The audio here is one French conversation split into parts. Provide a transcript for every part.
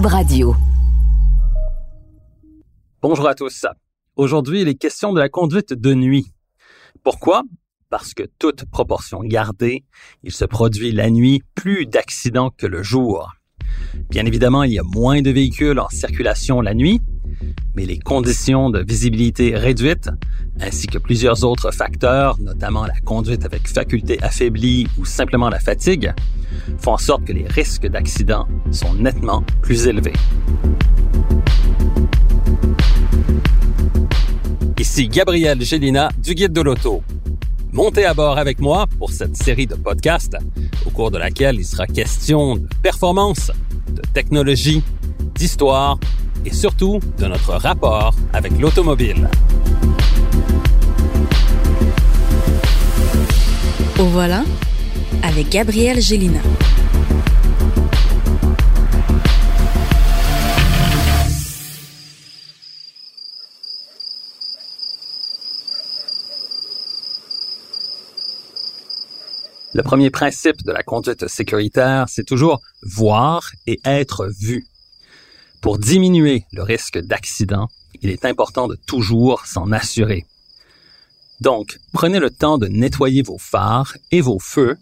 Radio. Bonjour à tous. Aujourd'hui, il est question de la conduite de nuit. Pourquoi? Parce que toute proportion gardée, il se produit la nuit plus d'accidents que le jour. Bien évidemment, il y a moins de véhicules en circulation la nuit, mais les conditions de visibilité réduites, ainsi que plusieurs autres facteurs, notamment la conduite avec faculté affaiblie ou simplement la fatigue, font en sorte que les risques d'accident sont nettement plus élevés. Ici Gabriel Gélina du Guide de l'Auto. Montez à bord avec moi pour cette série de podcasts au cours de laquelle il sera question de performance, de technologie, d'histoire et surtout de notre rapport avec l'automobile. Au voilà avec Gabriel Gélina. Le premier principe de la conduite sécuritaire, c'est toujours voir et être vu. Pour diminuer le risque d'accident, il est important de toujours s'en assurer. Donc, prenez le temps de nettoyer vos phares et vos feux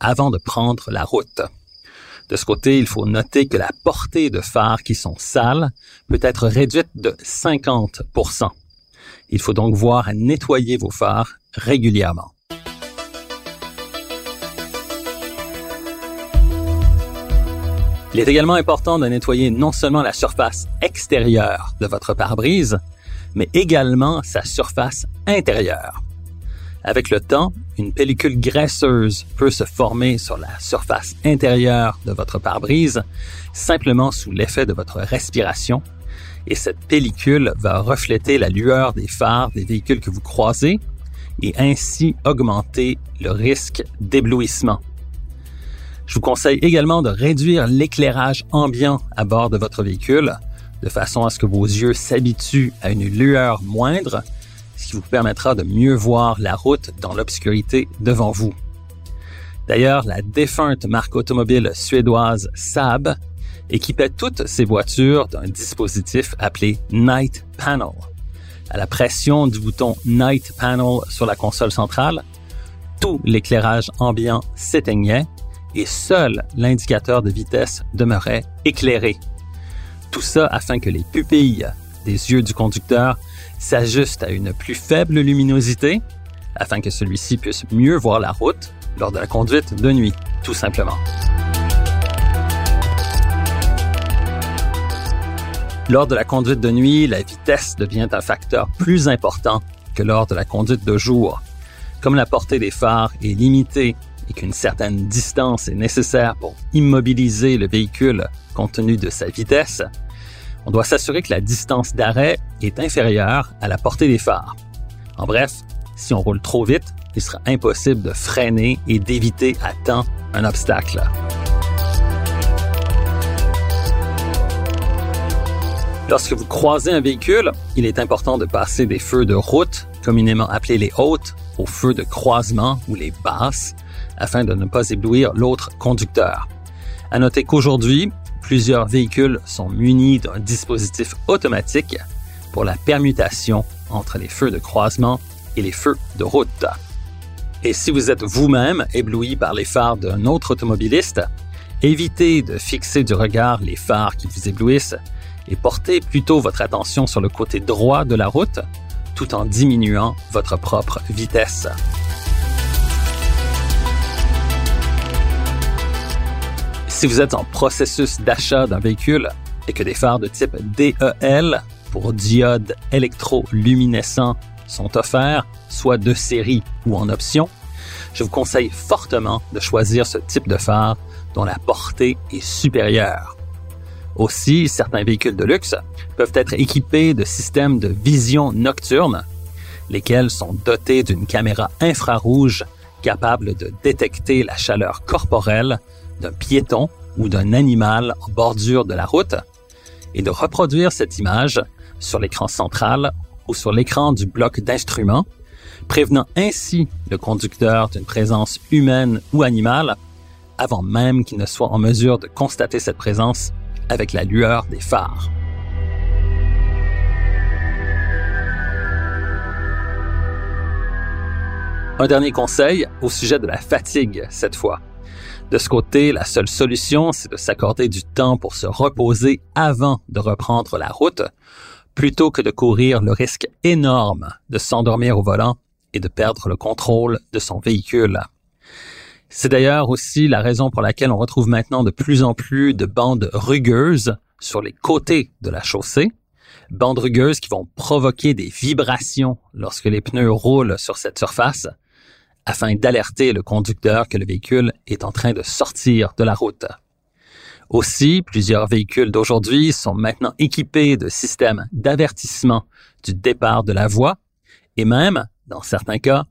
avant de prendre la route. De ce côté, il faut noter que la portée de phares qui sont sales peut être réduite de 50% Il faut donc voir à nettoyer vos phares régulièrement. Il est également important de nettoyer non seulement la surface extérieure de votre pare-brise, mais également sa surface intérieure. Avec le temps, une pellicule graisseuse peut se former sur la surface intérieure de votre pare-brise simplement sous l'effet de votre respiration et cette pellicule va refléter la lueur des phares des véhicules que vous croisez et ainsi augmenter le risque d'éblouissement. Je vous conseille également de réduire l'éclairage ambiant à bord de votre véhicule, de façon à ce que vos yeux s'habituent à une lueur moindre, ce qui vous permettra de mieux voir la route dans l'obscurité devant vous. D'ailleurs, la défunte marque automobile suédoise Saab équipait toutes ses voitures d'un dispositif appelé Night Panel. À la pression du bouton Night Panel sur la console centrale, tout l'éclairage ambiant s'éteignait et seul l'indicateur de vitesse demeurait éclairé. Tout ça afin que les pupilles des yeux du conducteur s'ajustent à une plus faible luminosité, afin que celui-ci puisse mieux voir la route lors de la conduite de nuit, tout simplement. Lors de la conduite de nuit, la vitesse devient un facteur plus important que lors de la conduite de jour. Comme la portée des phares est limitée et qu'une certaine distance est nécessaire pour immobiliser le véhicule compte tenu de sa vitesse, on doit s'assurer que la distance d'arrêt est inférieure à la portée des phares. En bref, si on roule trop vite, il sera impossible de freiner et d'éviter à temps un obstacle. Lorsque vous croisez un véhicule, il est important de passer des feux de route, communément appelés les hautes, aux feux de croisement ou les basses, afin de ne pas éblouir l'autre conducteur. À noter qu'aujourd'hui, plusieurs véhicules sont munis d'un dispositif automatique pour la permutation entre les feux de croisement et les feux de route. Et si vous êtes vous-même ébloui par les phares d'un autre automobiliste, évitez de fixer du regard les phares qui vous éblouissent et portez plutôt votre attention sur le côté droit de la route tout en diminuant votre propre vitesse. Si vous êtes en processus d'achat d'un véhicule et que des phares de type DEL pour diode électroluminescent sont offerts, soit de série ou en option, je vous conseille fortement de choisir ce type de phare dont la portée est supérieure. Aussi, certains véhicules de luxe peuvent être équipés de systèmes de vision nocturne, lesquels sont dotés d'une caméra infrarouge capable de détecter la chaleur corporelle d'un piéton ou d'un animal en bordure de la route et de reproduire cette image sur l'écran central ou sur l'écran du bloc d'instruments, prévenant ainsi le conducteur d'une présence humaine ou animale avant même qu'il ne soit en mesure de constater cette présence avec la lueur des phares. Un dernier conseil au sujet de la fatigue cette fois. De ce côté, la seule solution, c'est de s'accorder du temps pour se reposer avant de reprendre la route, plutôt que de courir le risque énorme de s'endormir au volant et de perdre le contrôle de son véhicule. C'est d'ailleurs aussi la raison pour laquelle on retrouve maintenant de plus en plus de bandes rugueuses sur les côtés de la chaussée, bandes rugueuses qui vont provoquer des vibrations lorsque les pneus roulent sur cette surface, afin d'alerter le conducteur que le véhicule est en train de sortir de la route. Aussi, plusieurs véhicules d'aujourd'hui sont maintenant équipés de systèmes d'avertissement du départ de la voie et même, dans certains cas,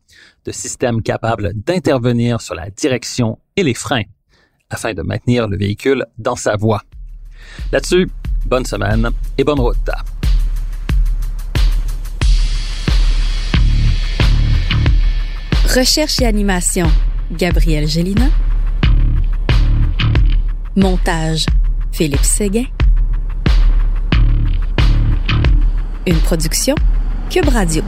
de systèmes capables d'intervenir sur la direction et les freins afin de maintenir le véhicule dans sa voie. Là-dessus, bonne semaine et bonne route. Recherche et animation, Gabriel Gélina. Montage, Philippe Séguin. Une production, Cube Radio.